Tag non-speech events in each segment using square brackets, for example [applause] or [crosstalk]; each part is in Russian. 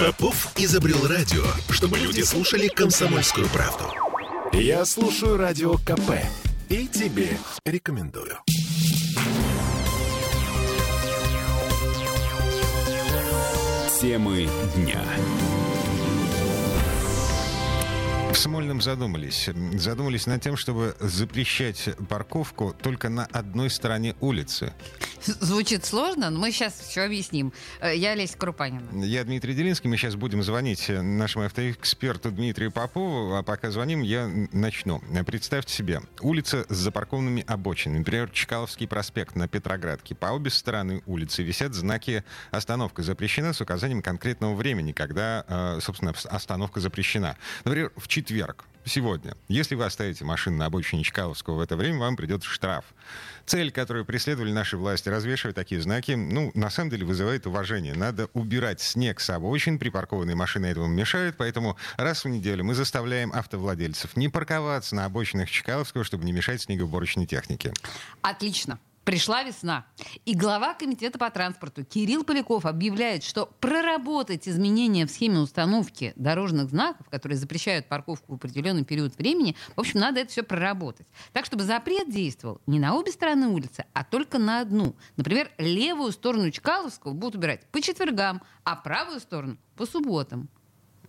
Попов изобрел радио, чтобы люди слушали комсомольскую правду. Я слушаю радио КП и тебе рекомендую. Темы дня. В Смольном задумались. Задумались над тем, чтобы запрещать парковку только на одной стороне улицы. Звучит сложно, но мы сейчас все объясним. Э, я Олеся Крупанина. Я Дмитрий Делинский. Мы сейчас будем звонить нашему автоэксперту Дмитрию Попову. А пока звоним, я начну. Представьте себе, улица с запаркованными обочинами. Например, Чкаловский проспект на Петроградке. По обе стороны улицы висят знаки «Остановка запрещена» с указанием конкретного времени, когда, э, собственно, остановка запрещена. Например, в четверг, сегодня. Если вы оставите машину на обочине Чкаловского в это время, вам придет штраф. Цель, которую преследовали наши власти, развешивать такие знаки, ну, на самом деле вызывает уважение. Надо убирать снег с обочин, припаркованные машины этому мешают, поэтому раз в неделю мы заставляем автовладельцев не парковаться на обочинах Чкаловского, чтобы не мешать снегоуборочной технике. Отлично. Пришла весна. И глава комитета по транспорту Кирилл Поляков объявляет, что проработать изменения в схеме установки дорожных знаков, которые запрещают парковку в определенный период времени, в общем, надо это все проработать. Так, чтобы запрет действовал не на обе стороны улицы, а только на одну. Например, левую сторону Чкаловского будут убирать по четвергам, а правую сторону по субботам.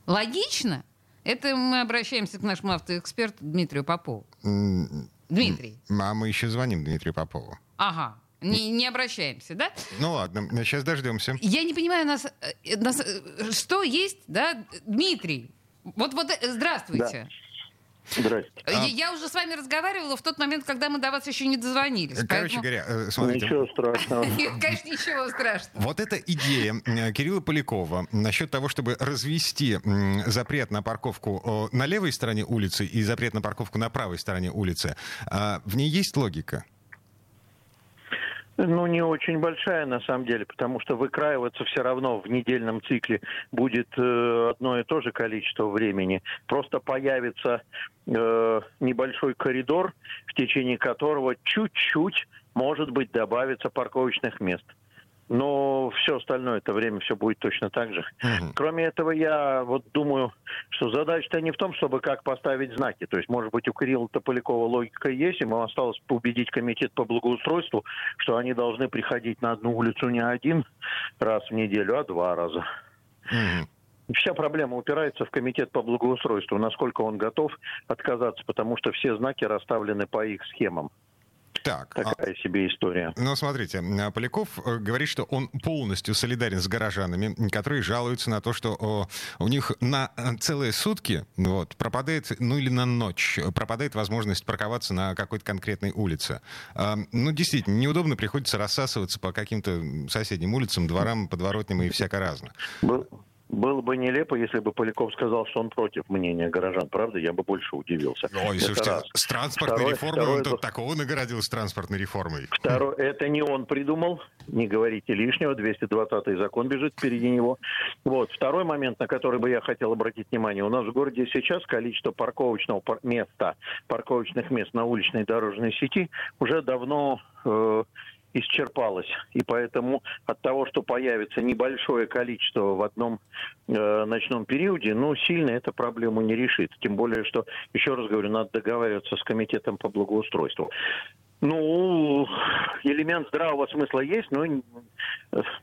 Логично? Это мы обращаемся к нашему автоэксперту Дмитрию Попову. Дмитрий. А мы еще звоним Дмитрию Попову. Ага. Не, не обращаемся, да? Ну ладно, сейчас дождемся. Я не понимаю, нас, э, нас э, что есть, да, Дмитрий? Вот, вот, э, здравствуйте. Да. Здравствуйте. Я, а... я уже с вами разговаривала в тот момент, когда мы до вас еще не дозвонились. Короче поэтому... говоря, смотрите. Ничего страшного. [laughs] Конечно, ничего страшного. Вот эта идея Кирилла Полякова насчет того, чтобы развести запрет на парковку на левой стороне улицы и запрет на парковку на правой стороне улицы, в ней есть логика? Ну, не очень большая, на самом деле, потому что выкраиваться все равно в недельном цикле будет э, одно и то же количество времени. Просто появится э, небольшой коридор, в течение которого чуть-чуть, может быть, добавится парковочных мест но все остальное это время все будет точно так же. Угу. Кроме этого, я вот думаю, что задача-то не в том, чтобы как поставить знаки. То есть, может быть, у Кирилла Тополякова логика есть, ему осталось убедить комитет по благоустройству, что они должны приходить на одну улицу не один раз в неделю, а два раза. Угу. Вся проблема упирается в комитет по благоустройству, насколько он готов отказаться, потому что все знаки расставлены по их схемам. Так, Такая а... себе история. Ну, смотрите, Поляков э, говорит, что он полностью солидарен с горожанами, которые жалуются на то, что у них на э, целые сутки вот, пропадает, ну или на ночь, пропадает возможность парковаться на какой-то конкретной улице. А, ну, действительно, неудобно приходится рассасываться по каким-то соседним улицам, дворам, подворотням и всяко разно. Было бы нелепо, если бы Поляков сказал, что он против мнения горожан. Правда, я бы больше удивился. Ой, это слушайте, раз. с транспортной второе, реформой второе, он тут такого наградил с транспортной реформой. Второе, это не он придумал, не говорите лишнего, 220-й закон бежит впереди него. Вот. Второй момент, на который бы я хотел обратить внимание. У нас в городе сейчас количество парковочного места, парковочных мест на уличной дорожной сети уже давно э, исчерпалась. И поэтому от того, что появится небольшое количество в одном э, ночном периоде, ну, сильно эта проблему не решит. Тем более, что, еще раз говорю, надо договариваться с комитетом по благоустройству. Ну, элемент здравого смысла есть, но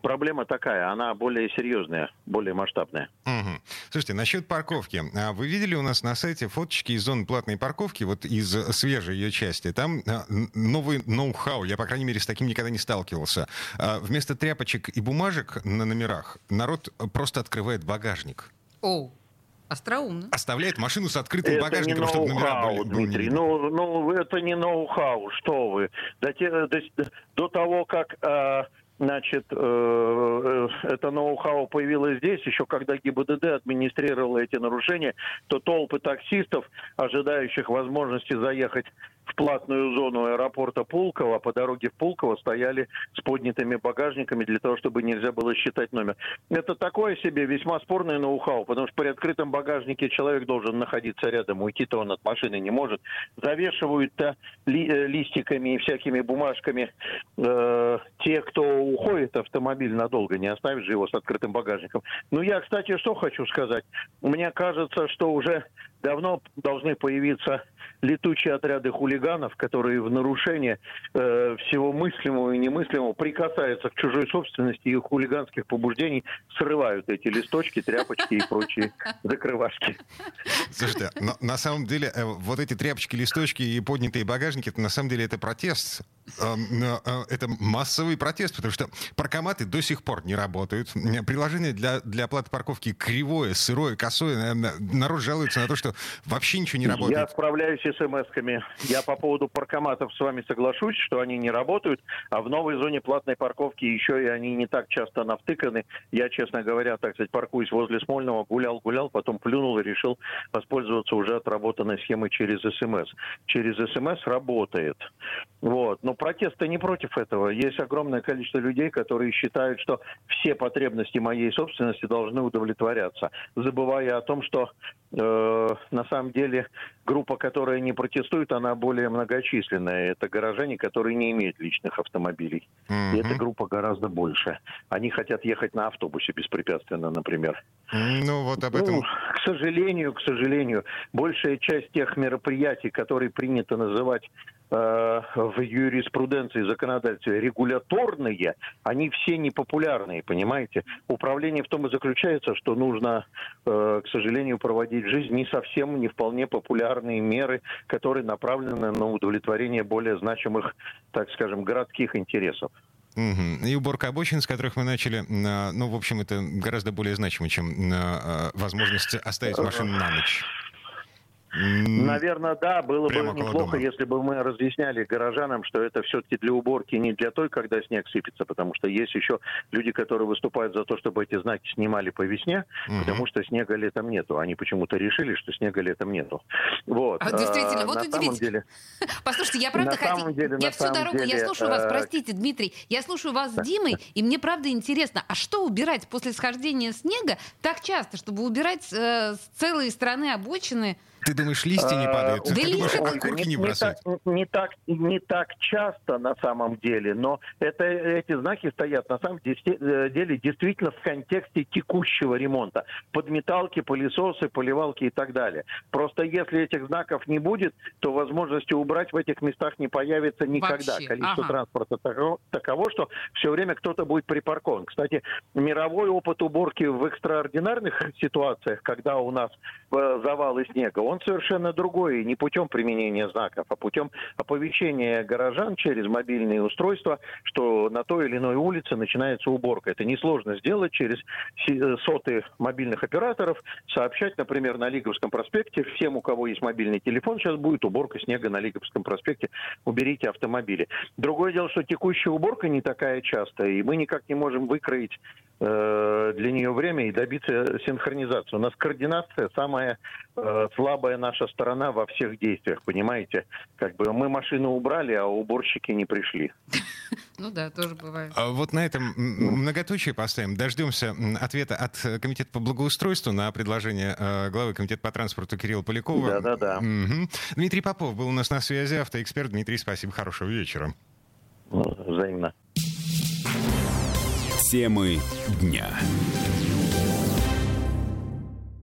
проблема такая, она более серьезная, более масштабная. Угу. Слушайте, насчет парковки. А вы видели у нас на сайте фоточки из зоны платной парковки, вот из свежей ее части? Там а, новый ноу-хау, я, по крайней мере, с таким никогда не сталкивался. А, вместо тряпочек и бумажек на номерах народ просто открывает багажник. О, Остроумно. Оставляет машину с открытым это багажником, не чтобы номера были. Дмитрий, ну, ну, это не ноу-хау, что вы. До, те, до, до того, как э, значит, э, э, это ноу-хау появилось здесь, еще когда ГИБДД администрировала эти нарушения, то толпы таксистов, ожидающих возможности заехать в платную зону аэропорта Пулково, по дороге в Пулково стояли с поднятыми багажниками для того, чтобы нельзя было считать номер. Это такое себе весьма спорное ноу-хау, потому что при открытом багажнике человек должен находиться рядом, уйти-то он от машины не может. Завешивают-то ли, э, листиками и всякими бумажками э, те, кто уходит автомобиль надолго, не оставит же его с открытым багажником. Ну, я, кстати, что хочу сказать. Мне кажется, что уже давно должны появиться летучие отряды хулиганов, которые в нарушение э, всего мыслимого и немыслимого прикасаются к чужой собственности и хулиганских побуждений срывают эти листочки, тряпочки и прочие закрывашки. Слушайте, на самом деле э, вот эти тряпочки, листочки и поднятые багажники, это на самом деле это протест. Э, э, это массовый протест, потому что паркоматы до сих пор не работают. Приложение для, для оплаты парковки кривое, сырое, косое. Народ жалуется на то, что вообще ничего не работает. Я отправляюсь смс-ками. Я по поводу паркоматов с вами соглашусь, что они не работают, а в новой зоне платной парковки еще и они не так часто навтыканы. Я, честно говоря, так сказать, паркуюсь возле Смольного, гулял-гулял, потом плюнул и решил воспользоваться уже отработанной схемой через СМС. Через СМС работает. Вот. Но протесты не против этого. Есть огромное количество людей, которые считают, что все потребности моей собственности должны удовлетворяться, забывая о том, что э, на самом деле группа, которая не протестует, она более многочисленная. Это горожане, которые не имеют личных автомобилей. Mm-hmm. И эта группа гораздо больше. Они хотят ехать на автобусе беспрепятственно, например. Ну, вот об этом... Ну, к сожалению, к сожалению, большая часть тех мероприятий, которые принято называть в юриспруденции законодательстве регуляторные, они все непопулярные, понимаете? Управление в том и заключается, что нужно, э, к сожалению, проводить в жизнь не совсем, не вполне популярные меры, которые направлены на удовлетворение более значимых, так скажем, городских интересов. Угу. И уборка обочин, с которых мы начали, ну, в общем, это гораздо более значимо, чем э, возможность оставить машину на ночь. Наверное, да, было бы неплохо, если бы мы разъясняли горожанам, что это все-таки для уборки, не для той, когда снег сыпется, потому что есть еще люди, которые выступают за то, чтобы эти знаки снимали по весне, угу. потому что снега летом нету. Они почему-то решили, что снега летом нету. Вот. А, действительно, а, вот удивительно. Деле, [laughs] Послушайте, я правда хотела... Я всю дорогу, деле, я слушаю вас, э, простите, Дмитрий, я слушаю вас с Димой, и мне правда интересно, а что убирать после схождения снега так часто, чтобы убирать э, с целой страны обочины? Ты думаешь, листья не падают? Да Ты думаешь, окурки не бросают? Не так, не так часто на самом деле, но это, эти знаки стоят на самом э, деле действительно в контексте текущего ремонта. Подметалки, пылесосы, поливалки и так далее. Просто если этих знаков не будет, то возможности убрать в этих местах не появится никогда. Вообще? Количество ага. транспорта таково, таково, что все время кто-то будет припаркован. Кстати, мировой опыт уборки в экстраординарных ситуациях, когда у нас э, завалы снега, он он совершенно другой, не путем применения знаков, а путем оповещения горожан через мобильные устройства, что на той или иной улице начинается уборка. Это несложно сделать через э, соты мобильных операторов, сообщать, например, на Лиговском проспекте, всем, у кого есть мобильный телефон, сейчас будет уборка снега на Лиговском проспекте, уберите автомобили. Другое дело, что текущая уборка не такая частая, и мы никак не можем выкроить э, для нее время и добиться синхронизации. У нас координация самая э, слабая слабая наша сторона во всех действиях, понимаете? Как бы мы машину убрали, а уборщики не пришли. [laughs] Ну да, тоже бывает. А вот на этом многоточие поставим. Дождемся ответа от Комитета по благоустройству на предложение э, главы Комитета по транспорту Кирилла Полякова. Да-да-да. Дмитрий Попов был у нас на связи, автоэксперт. Дмитрий, спасибо, хорошего вечера. Взаимно. Темы дня.